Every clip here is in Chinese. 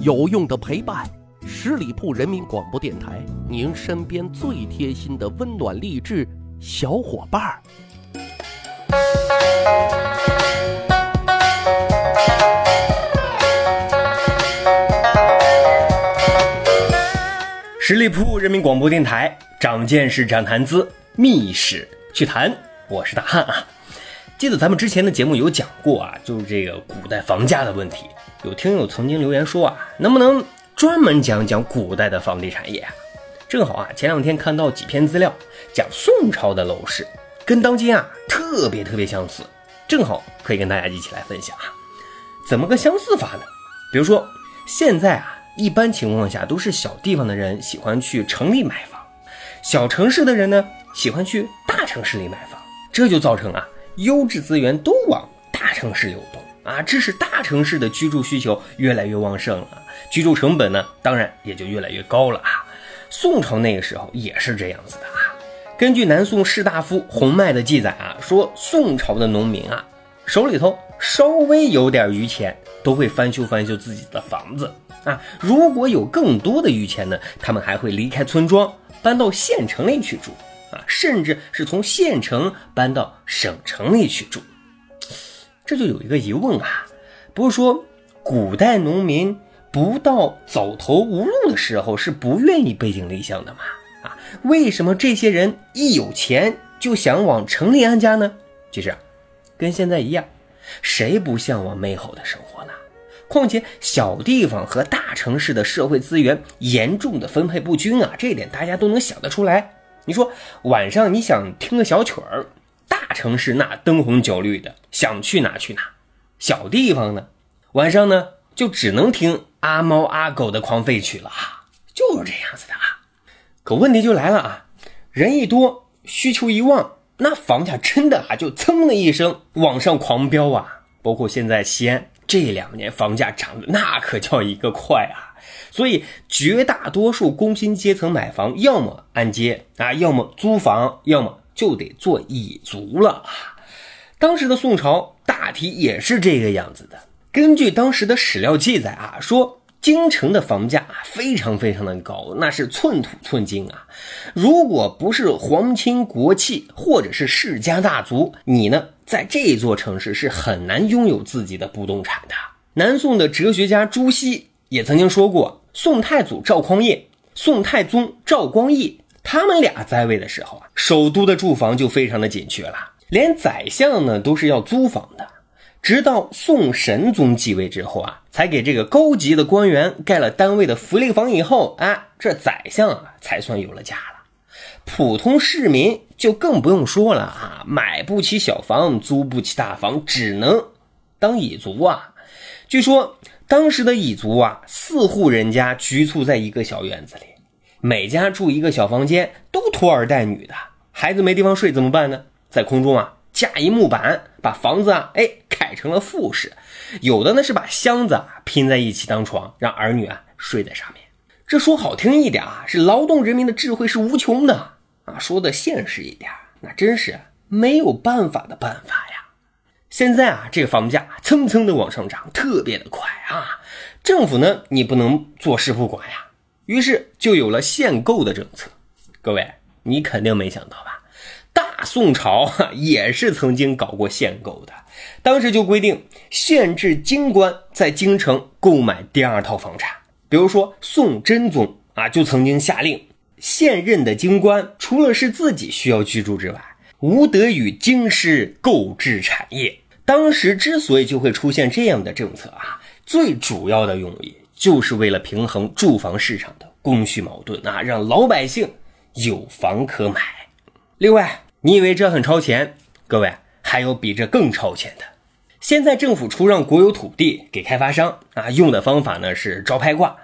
有用的陪伴，十里铺人民广播电台，您身边最贴心的温暖励志小伙伴儿。十里铺人民广播电台，长见识，长谈资，密室趣谈，我是大汉啊。记得咱们之前的节目有讲过啊，就是这个古代房价的问题。有听友曾经留言说啊，能不能专门讲讲古代的房地产业啊？正好啊，前两天看到几篇资料，讲宋朝的楼市跟当今啊特别特别相似，正好可以跟大家一起来分享啊。怎么个相似法呢？比如说现在啊。一般情况下都是小地方的人喜欢去城里买房，小城市的人呢喜欢去大城市里买房，这就造成啊优质资源都往大城市流动啊，致使大城市的居住需求越来越旺盛了，居住成本呢当然也就越来越高了啊。宋朝那个时候也是这样子的啊。根据南宋士大夫洪迈的记载啊，说宋朝的农民啊手里头稍微有点余钱，都会翻修翻修自己的房子。啊，如果有更多的余钱呢，他们还会离开村庄，搬到县城里去住啊，甚至是从县城搬到省城里去住。这就有一个疑问啊，不是说古代农民不到走投无路的时候是不愿意背井离乡的吗？啊，为什么这些人一有钱就想往城里安家呢？其实，跟现在一样，谁不向往美好的生活呢？况且小地方和大城市的社会资源严重的分配不均啊，这一点大家都能想得出来。你说晚上你想听个小曲儿，大城市那灯红酒绿的，想去哪去哪；小地方呢，晚上呢就只能听阿猫阿狗的狂吠曲了啊，就是这样子的啊。可问题就来了啊，人一多，需求一旺，那房价真的啊就噌的一声往上狂飙啊，包括现在西安。这两年房价涨的那可叫一个快啊，所以绝大多数工薪阶层买房，要么按揭啊，要么租房，要么就得做乙族了啊。当时的宋朝大体也是这个样子的。根据当时的史料记载啊，说京城的房价非常非常的高，那是寸土寸金啊。如果不是皇亲国戚或者是世家大族，你呢？在这座城市是很难拥有自己的不动产的。南宋的哲学家朱熹也曾经说过，宋太祖赵匡胤、宋太宗赵光义他们俩在位的时候啊，首都的住房就非常的紧缺了，连宰相呢都是要租房的。直到宋神宗继位之后啊，才给这个高级的官员盖了单位的福利房，以后啊，这宰相啊才算有了家了。普通市民就更不用说了啊，买不起小房，租不起大房，只能当蚁族啊。据说当时的蚁族啊，四户人家局促在一个小院子里，每家住一个小房间，都拖儿带女的，孩子没地方睡怎么办呢？在空中啊架一木板，把房子啊哎改成了复式，有的呢是把箱子啊拼在一起当床，让儿女啊睡在上面。这说好听一点啊，是劳动人民的智慧是无穷的啊；说的现实一点，那真是没有办法的办法呀。现在啊，这个房价蹭蹭的往上涨，特别的快啊。政府呢，你不能坐视不管呀，于是就有了限购的政策。各位，你肯定没想到吧？大宋朝哈也是曾经搞过限购的，当时就规定限制京官在京城购买第二套房产。比如说，宋真宗啊，就曾经下令，现任的京官除了是自己需要居住之外，无得与京师购置产业。当时之所以就会出现这样的政策啊，最主要的用意就是为了平衡住房市场的供需矛盾啊，让老百姓有房可买。另外，你以为这很超前？各位，还有比这更超前的。现在政府出让国有土地给开发商啊，用的方法呢是招拍挂，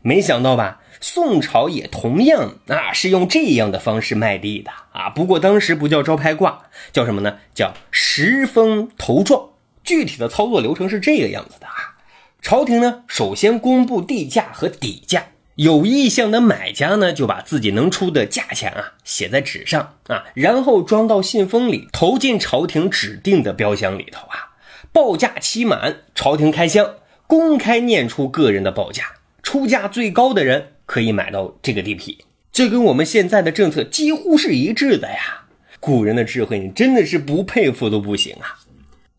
没想到吧？宋朝也同样啊是用这样的方式卖地的啊，不过当时不叫招拍挂，叫什么呢？叫十封投状。具体的操作流程是这个样子的啊，朝廷呢首先公布地价和底价，有意向的买家呢就把自己能出的价钱啊写在纸上啊，然后装到信封里，投进朝廷指定的标箱里头啊。报价期满，朝廷开箱，公开念出个人的报价，出价最高的人可以买到这个地皮。这跟我们现在的政策几乎是一致的呀。古人的智慧，你真的是不佩服都不行啊。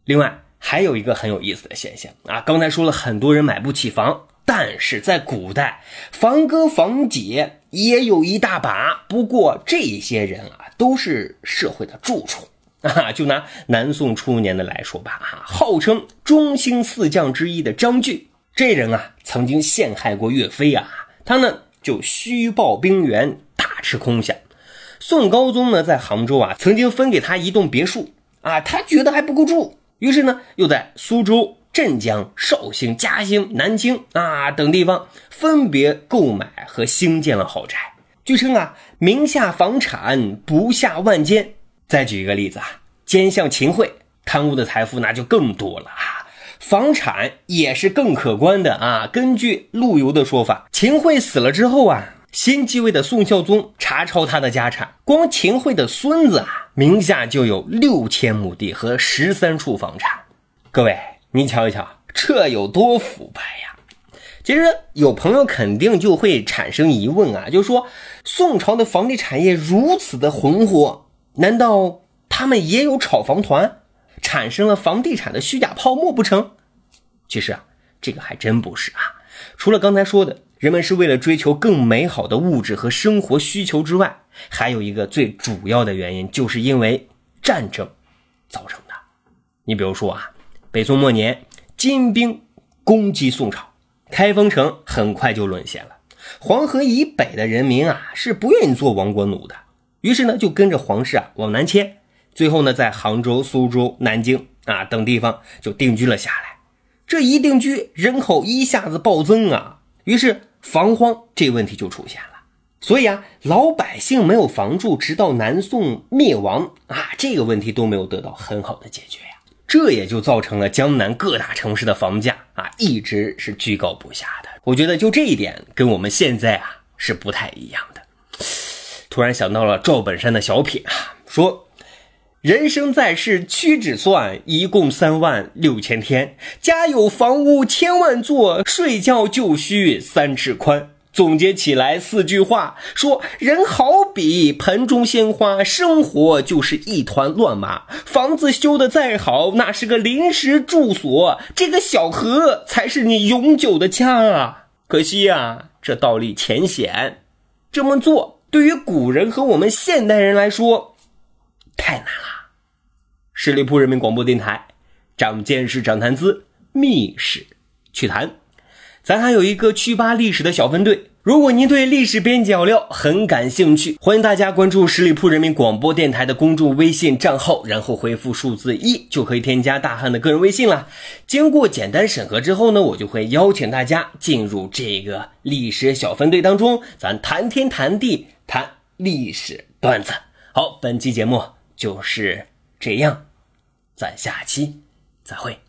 另外，还有一个很有意思的现象啊，刚才说了很多人买不起房，但是在古代，房哥房姐也有一大把。不过这些人啊，都是社会的蛀虫 啊。就拿南宋初年的来说吧，啊，号称中兴四将之一的张俊，这人啊，曾经陷害过岳飞啊，他呢。就虚报兵员，大吃空饷。宋高宗呢，在杭州啊，曾经分给他一栋别墅啊，他觉得还不够住，于是呢，又在苏州、镇江、绍兴、嘉兴、南京啊等地方分别购买和兴建了豪宅。据称啊，名下房产不下万间。再举一个例子啊，奸相秦桧贪污的财富那就更多了啊。房产也是更可观的啊！根据陆游的说法，秦桧死了之后啊，新继位的宋孝宗查抄他的家产，光秦桧的孙子啊，名下就有六千亩地和十三处房产。各位，你瞧一瞧，这有多腐败呀！其实有朋友肯定就会产生疑问啊，就说宋朝的房地产业如此的红火，难道他们也有炒房团？产生了房地产的虚假泡沫不成？其实啊，这个还真不是啊。除了刚才说的，人们是为了追求更美好的物质和生活需求之外，还有一个最主要的原因，就是因为战争造成的。你比如说啊，北宋末年，金兵攻击宋朝，开封城很快就沦陷了。黄河以北的人民啊，是不愿意做亡国奴的，于是呢，就跟着皇室啊往南迁。最后呢，在杭州、苏州、南京啊等地方就定居了下来。这一定居，人口一下子暴增啊，于是防荒这问题就出现了。所以啊，老百姓没有房住，直到南宋灭亡啊，这个问题都没有得到很好的解决呀。这也就造成了江南各大城市的房价啊一直是居高不下的。我觉得就这一点跟我们现在啊是不太一样的。突然想到了赵本山的小品啊，说。人生在世屈指算，一共三万六千天。家有房屋千万座，睡觉就需三尺宽。总结起来四句话：说人好比盆中鲜花，生活就是一团乱麻。房子修得再好，那是个临时住所。这个小河才是你永久的家啊。可惜呀，这道理浅显，这么做对于古人和我们现代人来说太难了。十里铺人民广播电台，长见识，长谈资，密室趣谈。咱还有一个趣吧历史的小分队。如果您对历史边角料很感兴趣，欢迎大家关注十里铺人民广播电台的公众微信账号，然后回复数字一，就可以添加大汉的个人微信了。经过简单审核之后呢，我就会邀请大家进入这个历史小分队当中，咱谈天谈地谈历史段子。好，本期节目就是这样。咱下期再会。